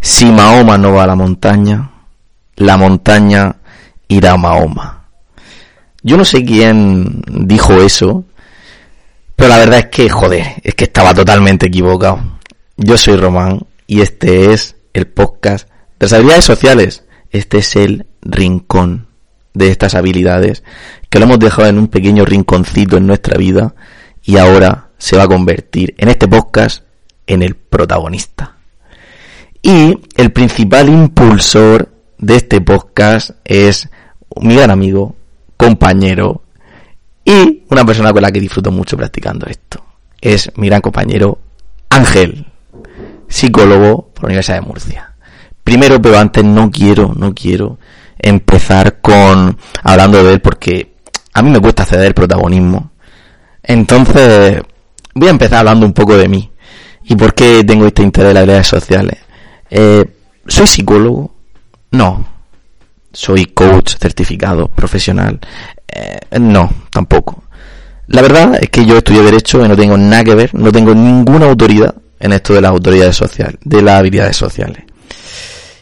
Si Mahoma no va a la montaña, la montaña irá a Mahoma. Yo no sé quién dijo eso, pero la verdad es que, joder, es que estaba totalmente equivocado. Yo soy Román y este es el podcast de las habilidades sociales. Este es el rincón de estas habilidades que lo hemos dejado en un pequeño rinconcito en nuestra vida y ahora se va a convertir en este podcast en el protagonista. Y el principal impulsor de este podcast es mi gran amigo, compañero y una persona con la que disfruto mucho practicando esto. Es mi gran compañero Ángel, psicólogo por la Universidad de Murcia. Primero, pero antes no quiero, no quiero empezar con hablando de él porque a mí me cuesta ceder el protagonismo. Entonces, voy a empezar hablando un poco de mí y por qué tengo este interés en las redes sociales. Eh, ¿Soy psicólogo? No. ¿Soy coach certificado, profesional? Eh, no, tampoco. La verdad es que yo estudié Derecho y no tengo nada que ver, no tengo ninguna autoridad en esto de las autoridades sociales, de las habilidades sociales.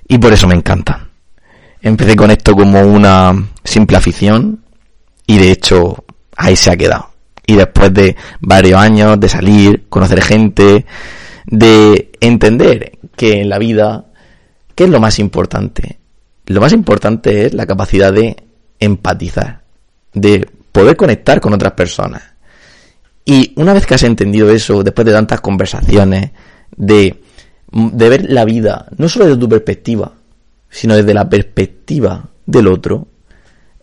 Y por eso me encanta. Empecé con esto como una simple afición y de hecho ahí se ha quedado. Y después de varios años de salir, conocer gente, de entender que en la vida, ¿qué es lo más importante? Lo más importante es la capacidad de empatizar, de poder conectar con otras personas. Y una vez que has entendido eso, después de tantas conversaciones, de, de ver la vida, no solo desde tu perspectiva, sino desde la perspectiva del otro,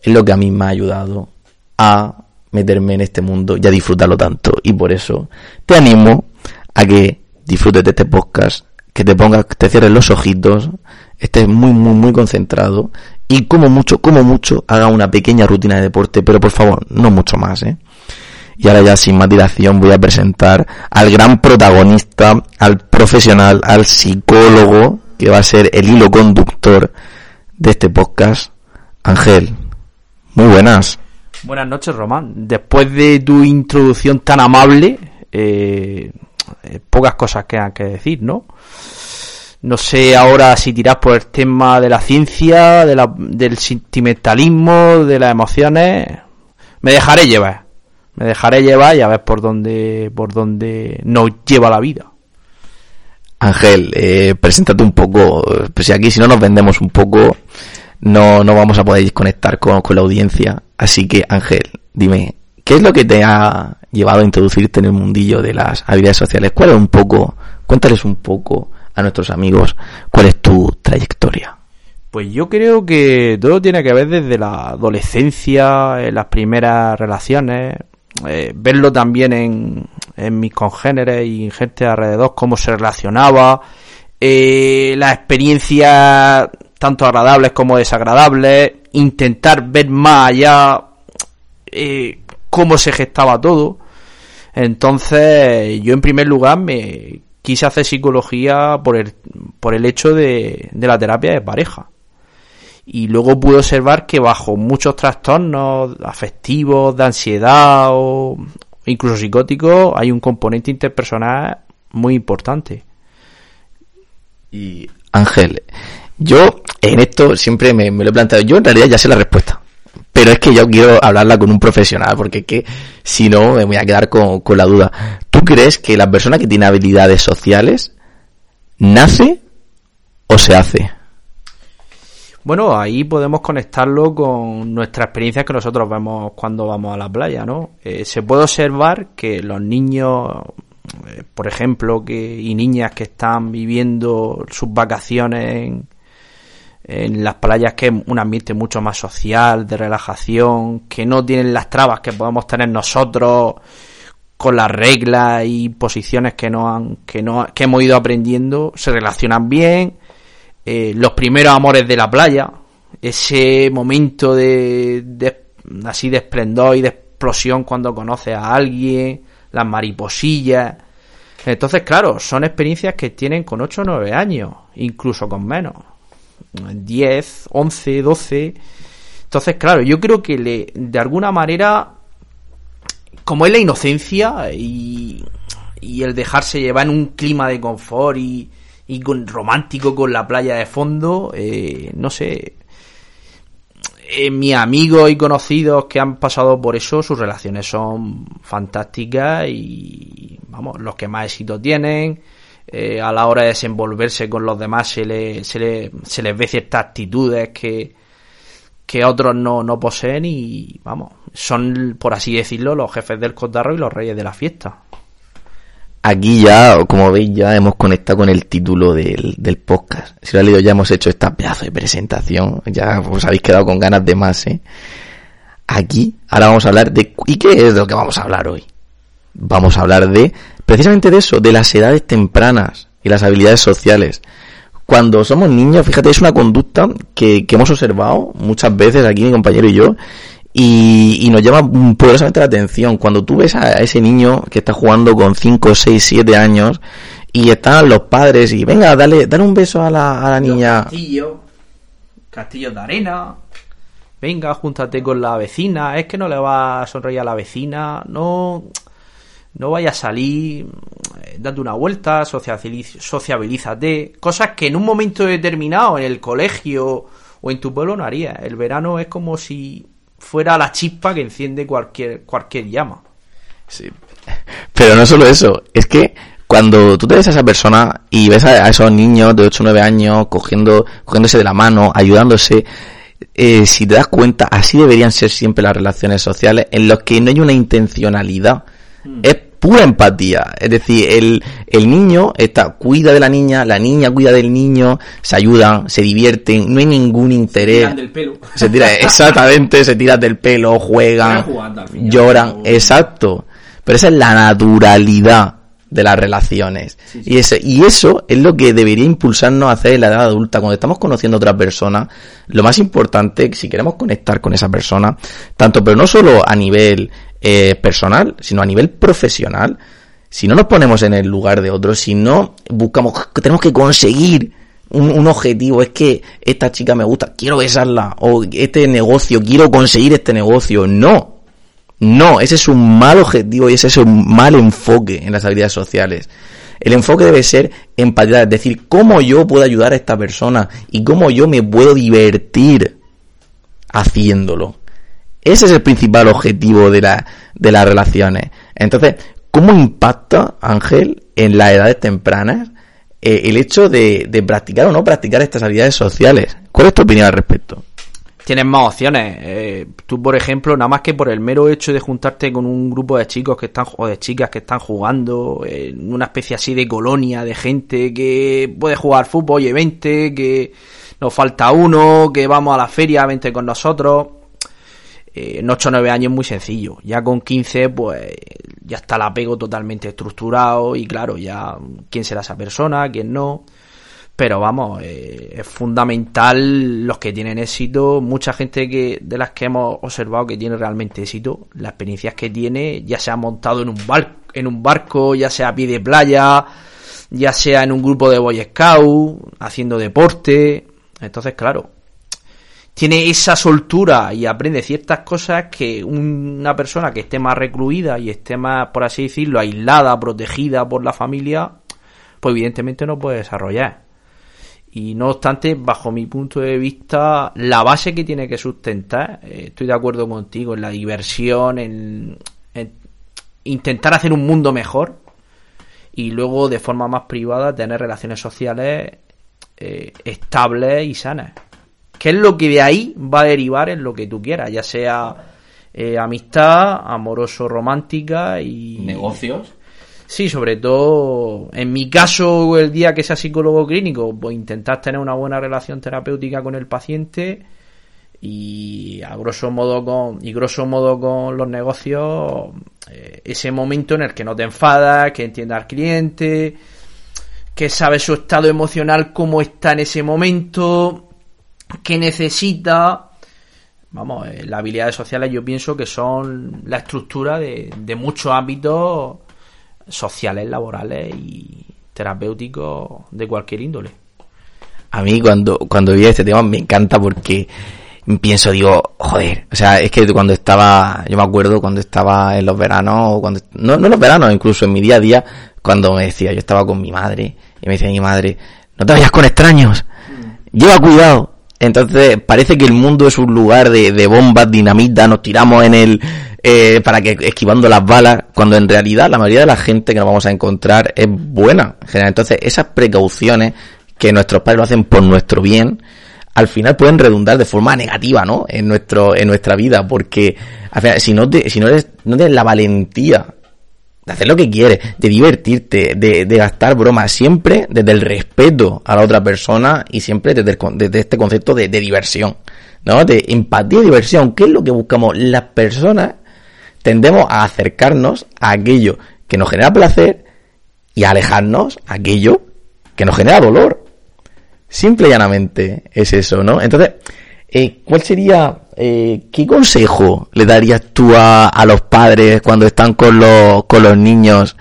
es lo que a mí me ha ayudado a meterme en este mundo y a disfrutarlo tanto. Y por eso te animo a que disfrutes de este podcast, que te pongas, te cierres los ojitos, estés muy, muy, muy concentrado y como mucho, como mucho, haga una pequeña rutina de deporte, pero por favor, no mucho más, ¿eh? Y ahora ya sin más dilación voy a presentar al gran protagonista, al profesional, al psicólogo, que va a ser el hilo conductor de este podcast, Ángel. Muy buenas. Buenas noches, Román. Después de tu introducción tan amable, eh, eh, pocas cosas quedan que decir, ¿no? No sé ahora si tiras por el tema de la ciencia, de la, del sentimentalismo, de las emociones. Me dejaré llevar. Me dejaré llevar y a ver por dónde, por dónde nos lleva la vida. Ángel, eh, preséntate un poco. Pues si aquí si no nos vendemos un poco, no, no vamos a poder conectar con, con la audiencia. Así que, Ángel, dime, ¿qué es lo que te ha llevado a introducirte en el mundillo de las habilidades sociales? ¿Cuál es un poco, cuéntales un poco a nuestros amigos cuál es tu trayectoria? Pues yo creo que todo tiene que ver desde la adolescencia, en las primeras relaciones, eh, verlo también en, en mis congéneres y en gente alrededor, cómo se relacionaba, eh, las experiencias tanto agradables como desagradables, intentar ver más allá eh, cómo se gestaba todo. Entonces, yo en primer lugar me quise hacer psicología por el, por el hecho de, de la terapia de pareja. Y luego pude observar que bajo muchos trastornos afectivos, de ansiedad o incluso psicóticos, hay un componente interpersonal muy importante. Y Ángel, yo en esto siempre me, me, lo he planteado. Yo en realidad ya sé la respuesta. Pero es que yo quiero hablarla con un profesional, porque es que si no me voy a quedar con, con la duda. ¿Tú crees que la persona que tiene habilidades sociales nace o se hace? Bueno, ahí podemos conectarlo con nuestra experiencia que nosotros vemos cuando vamos a la playa, ¿no? Eh, se puede observar que los niños, eh, por ejemplo, que y niñas que están viviendo sus vacaciones en, en las playas que es un ambiente mucho más social, de relajación, que no tienen las trabas que podemos tener nosotros con las reglas y posiciones que no han, que no, que hemos ido aprendiendo, se relacionan bien, eh, los primeros amores de la playa, ese momento de, de, así de esplendor y de explosión cuando conoces a alguien, las mariposillas. Entonces, claro, son experiencias que tienen con 8 o 9 años, incluso con menos. 10, 11, 12. Entonces, claro, yo creo que le, de alguna manera, como es la inocencia y, y el dejarse llevar en un clima de confort y, y con romántico con la playa de fondo, eh, no sé. Eh, mis amigos y conocidos que han pasado por eso, sus relaciones son fantásticas y, vamos, los que más éxito tienen. Eh, a la hora de desenvolverse con los demás se, le, se, le, se les ve ciertas actitudes que, que otros no, no poseen y, vamos, son, por así decirlo, los jefes del cotarro y los reyes de la fiesta. Aquí ya, como veis, ya hemos conectado con el título del, del podcast. Si lo ha leído, ya hemos hecho esta pedazo de presentación. Ya os habéis quedado con ganas de más, ¿eh? Aquí, ahora vamos a hablar de... ¿Y qué es de lo que vamos a hablar hoy? Vamos a hablar de, precisamente de eso, de las edades tempranas y las habilidades sociales. Cuando somos niños, fíjate, es una conducta que, que hemos observado muchas veces aquí mi compañero y yo, y, nos llama poderosamente la atención. Cuando tú ves a, ese niño que está jugando con 5, 6, 7 años y están los padres y venga, dale, dale un beso a la, a la niña. Castillo, castillos de arena. Venga, júntate con la vecina. Es que no le va a sonreír a la vecina. No, no vaya a salir. Date una vuelta, sociabilízate. Cosas que en un momento determinado en el colegio o en tu pueblo no haría. El verano es como si fuera la chispa que enciende cualquier, cualquier llama. Sí. Pero no solo eso, es que cuando tú te ves a esa persona y ves a, esos niños de 8 o 9 años cogiéndose de la mano, ayudándose, eh, si te das cuenta, así deberían ser siempre las relaciones sociales, en los que no hay una intencionalidad. Mm. Es pura empatía. Es decir, el, el niño está, cuida de la niña, la niña cuida del niño, se ayudan, se divierten, no hay ningún interés. Se tiran del pelo. Se tira, exactamente, se tiran del pelo, juegan, lloran, exacto. Pero esa es la naturalidad de las relaciones. Y, ese, y eso es lo que debería impulsarnos a hacer en la edad adulta. Cuando estamos conociendo a otra persona, lo más importante, si queremos conectar con esa persona, tanto pero no solo a nivel eh, personal, sino a nivel profesional, si no nos ponemos en el lugar de otros, si no buscamos, tenemos que conseguir un, objetivo, es que esta chica me gusta, quiero besarla, o este negocio, quiero conseguir este negocio, no, no, ese es un mal objetivo y ese es un mal enfoque en las habilidades sociales. El enfoque debe ser empatía, es decir, cómo yo puedo ayudar a esta persona y cómo yo me puedo divertir haciéndolo. Ese es el principal objetivo de, la, de las relaciones. Entonces, ¿cómo impacta, Ángel, en las edades tempranas eh, el hecho de, de, practicar o no practicar estas habilidades sociales? ¿Cuál es tu opinión al respecto? Tienes más opciones. Eh, tú, por ejemplo, nada más que por el mero hecho de juntarte con un grupo de chicos que están o de chicas que están jugando en una especie así de colonia de gente que puede jugar fútbol, y 20, que nos falta uno, que vamos a la feria, vente con nosotros en 8 o 9 años es muy sencillo. Ya con 15, pues ya está el apego totalmente estructurado y claro, ya quién será esa persona, quién no. Pero vamos, eh, es fundamental los que tienen éxito. Mucha gente que de las que hemos observado que tiene realmente éxito, las experiencias que tiene, ya sea montado en un, en un barco, ya sea a pie de playa, ya sea en un grupo de Boy Scout, haciendo deporte. Entonces, claro, tiene esa soltura y aprende ciertas cosas que una persona que esté más recluida y esté más, por así decirlo, aislada, protegida por la familia, pues evidentemente no puede desarrollar. Y no obstante, bajo mi punto de vista, la base que tiene que sustentar, eh, estoy de acuerdo contigo, en la diversión, en, intentar hacer un mundo mejor y luego de forma más privada tener relaciones sociales eh, estables y sanas que es lo que de ahí va a derivar en lo que tú quieras, ya sea eh, amistad, amoroso, romántica y... ¿Negocios? Sí, sobre todo, en mi caso, el día que sea psicólogo clínico, pues intentar tener una buena relación terapéutica con el paciente y a grosso modo con y grosso modo con los negocios eh, ese momento en el que no te enfadas, que entienda al cliente, que sabe su estado emocional cómo está en ese momento, que necesita, vamos, eh, las habilidades sociales yo pienso que son la estructura de, de muchos ámbitos sociales, laborales y terapéuticos de cualquier índole. A mí cuando, cuando vi este tema me encanta porque pienso, digo, joder, o sea, es que cuando estaba, yo me acuerdo cuando estaba en los veranos, cuando, no, no en los veranos, incluso en mi día a día, cuando me decía, yo estaba con mi madre Y me dice mi madre, no te vayas con extraños, lleva cuidado. Entonces parece que el mundo es un lugar de, bombas, dinamita, nos tiramos en el, eh, para que esquivando las balas, cuando en realidad la mayoría de la gente que nos vamos a encontrar es buena. Entonces esas precauciones que nuestros padres lo hacen por nuestro bien, al final pueden redundar de forma negativa, ¿no? En nuestro, en nuestra vida, porque al final, si no te, si no no tienes la valentía de hacer lo que quieres, de divertirte, de, gastar bromas, siempre desde el respeto a la otra persona y siempre desde, este concepto de, diversión, ¿no? De empatía y diversión, ¿qué es lo que buscamos? Las personas tendemos a acercarnos a aquello que nos genera placer y a alejarnos a aquello que nos genera dolor. Simple y llanamente es eso, ¿no? Entonces, eh, ¿cuál sería, eh, qué consejo le darías tú a, a, los padres cuando están con los, con los niños?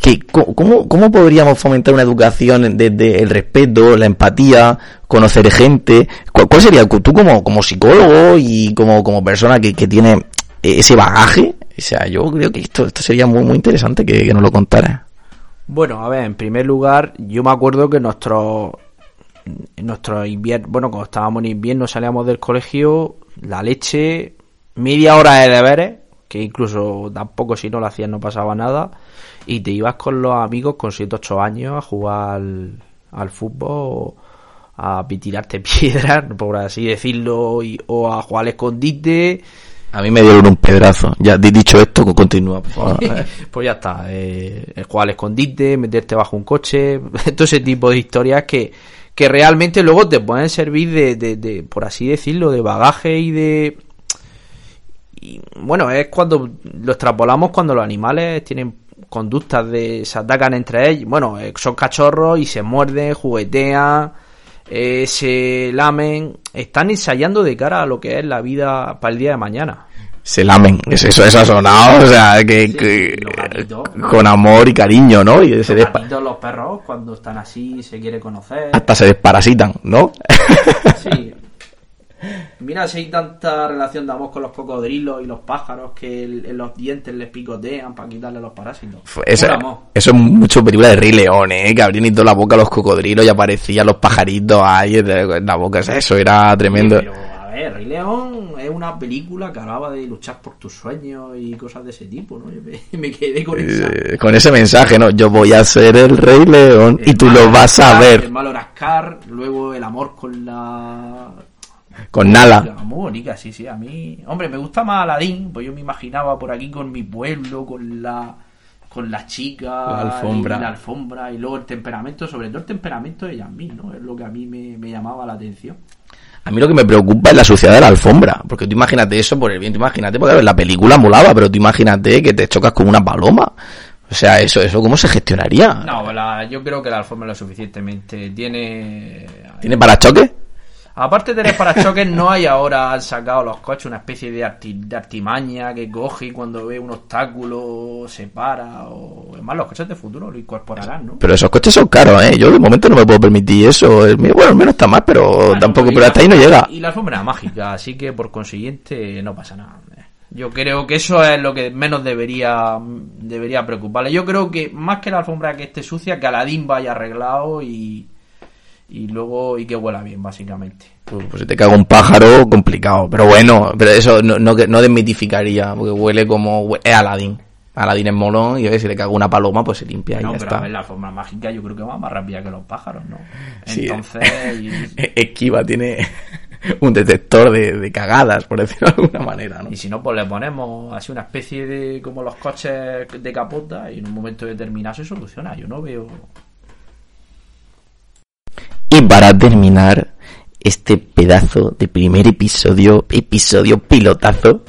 ¿Qué, cómo, ¿Cómo podríamos fomentar una educación desde el respeto, la empatía, conocer gente? ¿Cuál, cuál sería, tú como, como psicólogo y como, como persona que, que tiene ese bagaje? O sea, yo creo que esto, esto sería muy, muy interesante que, que nos lo contara. Bueno, a ver, en primer lugar, yo me acuerdo que nuestro, nuestro invierno, bueno, cuando estábamos en invierno salíamos del colegio, la leche, media hora de deberes, que incluso tampoco si no lo hacías no pasaba nada, y te ibas con los amigos con 7 8 años a jugar al, al fútbol, a tirarte piedras, por así decirlo, y, o a jugar al escondite. A mí me dieron un pedazo. Ya dicho esto, continúa. pues ya está. Eh, jugar al escondite, meterte bajo un coche, todo ese tipo de historias que, que realmente luego te pueden servir de, de, de, por así decirlo, de bagaje y de... Y, bueno, es cuando lo extrapolamos cuando los animales tienen conductas de... se atacan entre ellos. Bueno, son cachorros y se muerden, juguetean, eh, se lamen. Están ensayando de cara a lo que es la vida para el día de mañana se lamen. Eso, eso ha sonado, o sea, que, sí, que gatitos, con amor y cariño, ¿no? Y los, se gatitos, los perros, cuando están así, se quiere conocer. Hasta se desparasitan, ¿no? Sí. Mira si hay tanta relación de amor con los cocodrilos y los pájaros que el, en los dientes les picotean para quitarle los parásitos. Eso, eso es mucho película de Rey León, ¿eh? Que abrían y toda la boca los cocodrilos y aparecían los pajaritos ahí en la boca. Eso era tremendo. Sí, pero ver, Rey León es una película que hablaba de luchar por tus sueños y cosas de ese tipo, ¿no? Yo me, me quedé con. Eh, con ese mensaje, ¿no? Yo voy a ser el Rey León el y tú lo vas a ver. El malo era Scar, luego el amor con la... Con Nala. Muy bonita, sí, sí. A mí, hombre, me gusta más Aladdin, pues yo me imaginaba por aquí con mi pueblo, con la con la chica, la alfombra. Y la alfombra y luego el temperamento, sobre todo el temperamento de Yasmín, ¿no? Es lo que a mí me, me llamaba la atención. A mí lo que me preocupa es la suciedad de la alfombra. Porque tú imagínate eso por el bien, tú imagínate, porque la película molaba, pero tú imagínate que te chocas con una paloma. O sea, eso, eso ¿cómo se gestionaría? No, la, yo creo que la alfombra lo suficientemente tiene. ¿Tiene parachoque? Aparte de tener parachoques, no hay ahora, han sacado los coches una especie de, arti, de artimaña que coge y cuando ve un obstáculo se para. O... Además, los coches de futuro lo incorporarán, ¿no? Pero esos coches son caros, ¿eh? Yo de momento no me puedo permitir eso. El mío, bueno, al menos está más, pero tampoco, pero hasta ahí no llega. Y la alfombra mágica, así que por consiguiente no pasa nada. Yo creo que eso es lo que menos debería debería preocuparle. Yo creo que más que la alfombra que esté sucia, que Aladín vaya arreglado y y luego y que huela bien básicamente. Pues, pues si te caga un pájaro complicado. Pero bueno pero eso no, no, no desmitificaría porque huele como es Aladín Aladín es molón y a ver si le caga una paloma pues se limpia no, y ya pero está. a ver, la forma mágica yo creo que va más rápida que los pájaros no entonces sí. esquiva tiene un detector de, de, cagadas por decirlo de alguna manera ¿no? y si no pues le ponemos así una especie de como los coches de capota y en un momento determinado se soluciona. Yo no veo para terminar este pedazo de primer episodio, episodio pilotazo,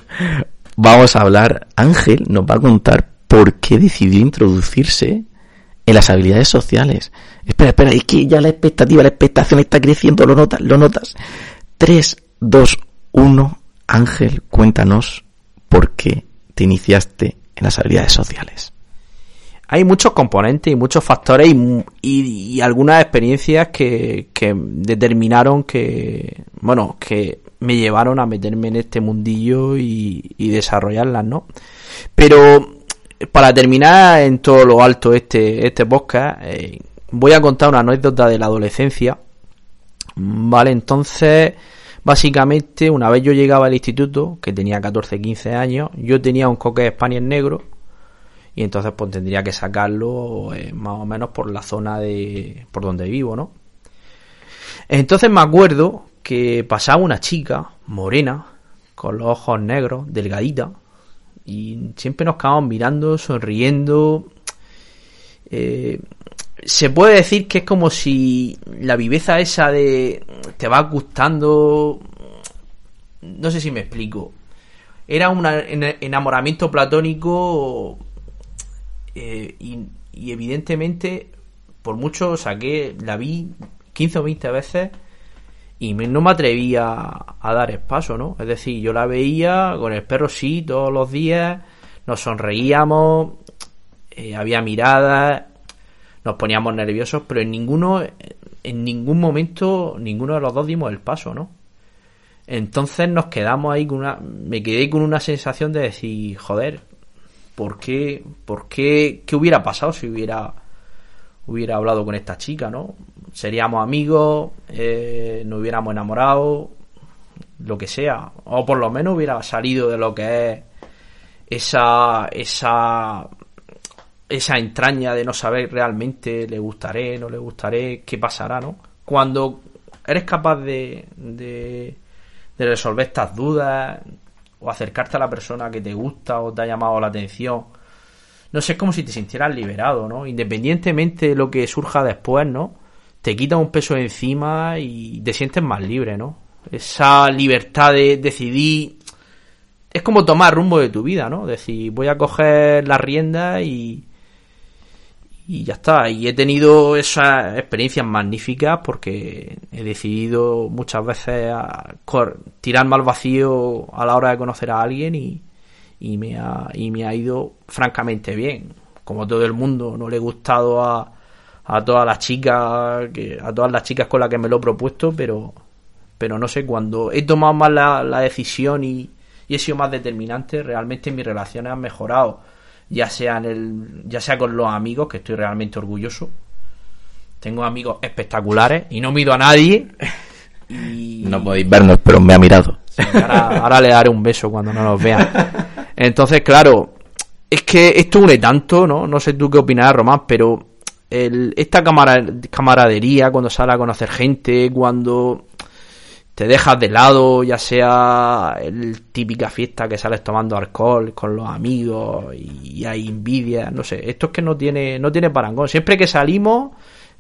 vamos a hablar, Ángel nos va a contar por qué decidió introducirse en las habilidades sociales. Espera, espera, es que ya la expectativa, la expectación está creciendo, lo notas, lo notas. 3, 2, 1, Ángel, cuéntanos por qué te iniciaste en las habilidades sociales hay muchos componentes y muchos factores y, y, y algunas experiencias que, que, determinaron que, bueno, que me llevaron a meterme en este mundillo y, y, desarrollarlas, ¿no? Pero para terminar en todo lo alto este, este podcast, eh, voy a contar una anécdota de la adolescencia. Vale, entonces, básicamente, una vez yo llegaba al instituto, que tenía 14, 15 años, yo tenía un coque Spaniel negro, y entonces pues tendría que sacarlo eh, más o menos por la zona de por donde vivo, ¿no? Entonces me acuerdo que pasaba una chica morena con los ojos negros, delgadita, y siempre nos quedábamos mirando, sonriendo. Eh, se puede decir que es como si la viveza esa de te va gustando. No sé si me explico. Era un enamoramiento platónico eh, y, evidentemente, por mucho saqué, la vi 15 o 20 veces y no me atrevía a dar espacio, ¿no? Es decir, yo la veía con el perro sí todos los días, nos sonreíamos, eh, había miradas, nos poníamos nerviosos, pero en ninguno, en ningún momento, ninguno de los dos dimos el paso, ¿no? Entonces nos quedamos ahí con una, me quedé con una sensación de decir, joder, ¿por qué, por qué, qué hubiera pasado si hubiera, hubiera hablado con esta chica, ¿no? seríamos amigos, eh, nos hubiéramos enamorado, lo que sea, o por lo menos hubiera salido de lo que es esa esa esa entraña de no saber realmente le gustaré, no le gustaré, qué pasará, ¿no? Cuando eres capaz de, de, de resolver estas dudas o acercarte a la persona que te gusta o te ha llamado la atención, no sé, es como si te sintieras liberado, ¿no? Independientemente de lo que surja después, ¿no? te quita un peso encima y te sientes más libre, ¿no? Esa libertad de decidir es como tomar rumbo de tu vida, ¿no? Decir, voy a coger la rienda y y ya está. Y he tenido esas experiencias magníficas porque he decidido muchas veces a tirarme al vacío a la hora de conocer a alguien y, y, me ha, y me ha ido francamente bien. Como todo el mundo, no le he gustado a, a todas las chicas, que, a todas las chicas con las que me lo he propuesto, pero, pero no sé, cuando he tomado más la, decisión y, he sido más determinante, realmente mis relaciones han mejorado, ya sea, en el, ya sea con los amigos, que estoy realmente orgulloso. Tengo amigos espectaculares y no mido a nadie. Y... No podéis vernos, pero me ha mirado. ahora, ahora, le daré un beso cuando no nos vean. Entonces, claro, es que esto une tanto, ¿no? No sé tú qué opinas, Román, pero esta camaradería cuando sales a conocer gente, cuando te dejas de lado, ya sea el típica fiesta que sales tomando alcohol con los amigos y, hay envidia, no sé, esto es que no tiene, no tiene parangón. Siempre que salimos,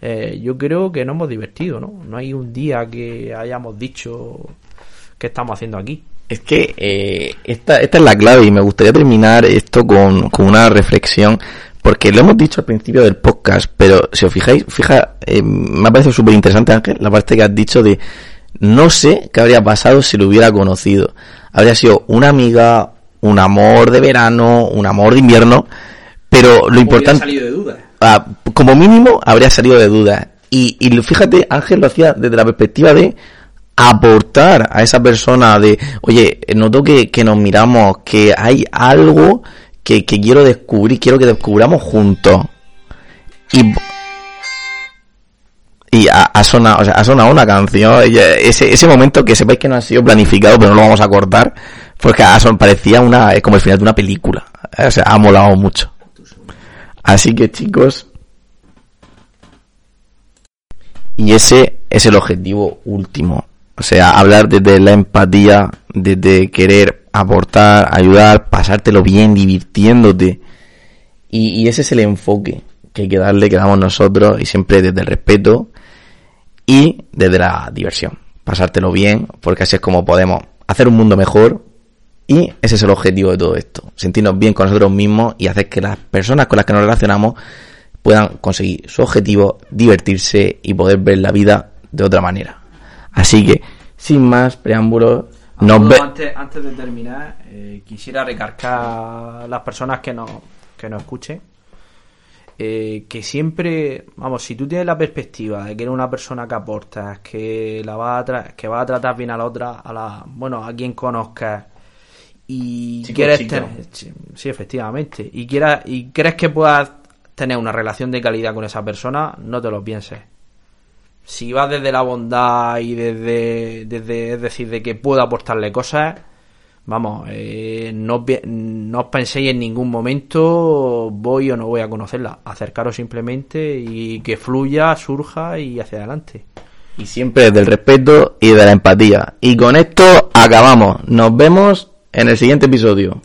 eh, yo creo que nos hemos divertido, ¿no? No hay un día que hayamos dicho qué estamos haciendo aquí. Es que eh, esta, esta es la clave y me gustaría terminar esto con, con una reflexión porque lo hemos dicho al principio del podcast, pero si os fijáis, fija, eh, me ha parecido súper interesante, Ángel, la parte que has dicho de no sé qué habría pasado si lo hubiera conocido. Habría sido una amiga, un amor de verano, un amor de invierno, pero lo importante... salido de duda. Ah, como mínimo habría salido de duda. Y, y fíjate, Ángel lo hacía desde la perspectiva de aportar a esa persona de, oye, noto que, que nos miramos, que hay algo que, quiero descubrir, quiero que descubramos juntos. Y, y ha, sonado, o sea, ha sonado una canción, ese, ese momento que sepáis que no ha sido planificado, pero no lo vamos a cortar, porque ha son, parecía una, como el final de una película. O sea, ha molado mucho. Así que chicos, y ese es el objetivo último. O sea, hablar desde la empatía, desde querer aportar, ayudar, pasártelo bien, divirtiéndote. Y, ese es el enfoque que hay que darle, que damos nosotros, y siempre desde el respeto y desde la diversión. Pasártelo bien, porque así es como podemos hacer un mundo mejor y ese es el objetivo de todo esto. Sentirnos bien con nosotros mismos y hacer que las personas con las que nos relacionamos puedan conseguir su objetivo, divertirse y poder ver la vida de otra manera. Así que, sin más preámbulos, antes, antes, de terminar, eh, quisiera recargar a las personas que nos, que nos escuchen eh, que siempre, vamos, si tú tienes la perspectiva de que eres una persona que aportas, que la va a que va a tratar bien a la otra, a la, bueno, a quien conozcas y quieres tener, sí, efectivamente, y quieras y crees que puedas tener una relación de calidad con esa persona, no te lo pienses. Si vas desde la bondad y desde, desde es decir, de que puedo aportarle cosas, vamos, eh, no, no os penséis en ningún momento voy o no voy a conocerla. Acercaros simplemente y que fluya, surja y hacia adelante. Y siempre desde el respeto y de la empatía. Y con esto acabamos. Nos vemos en el siguiente episodio.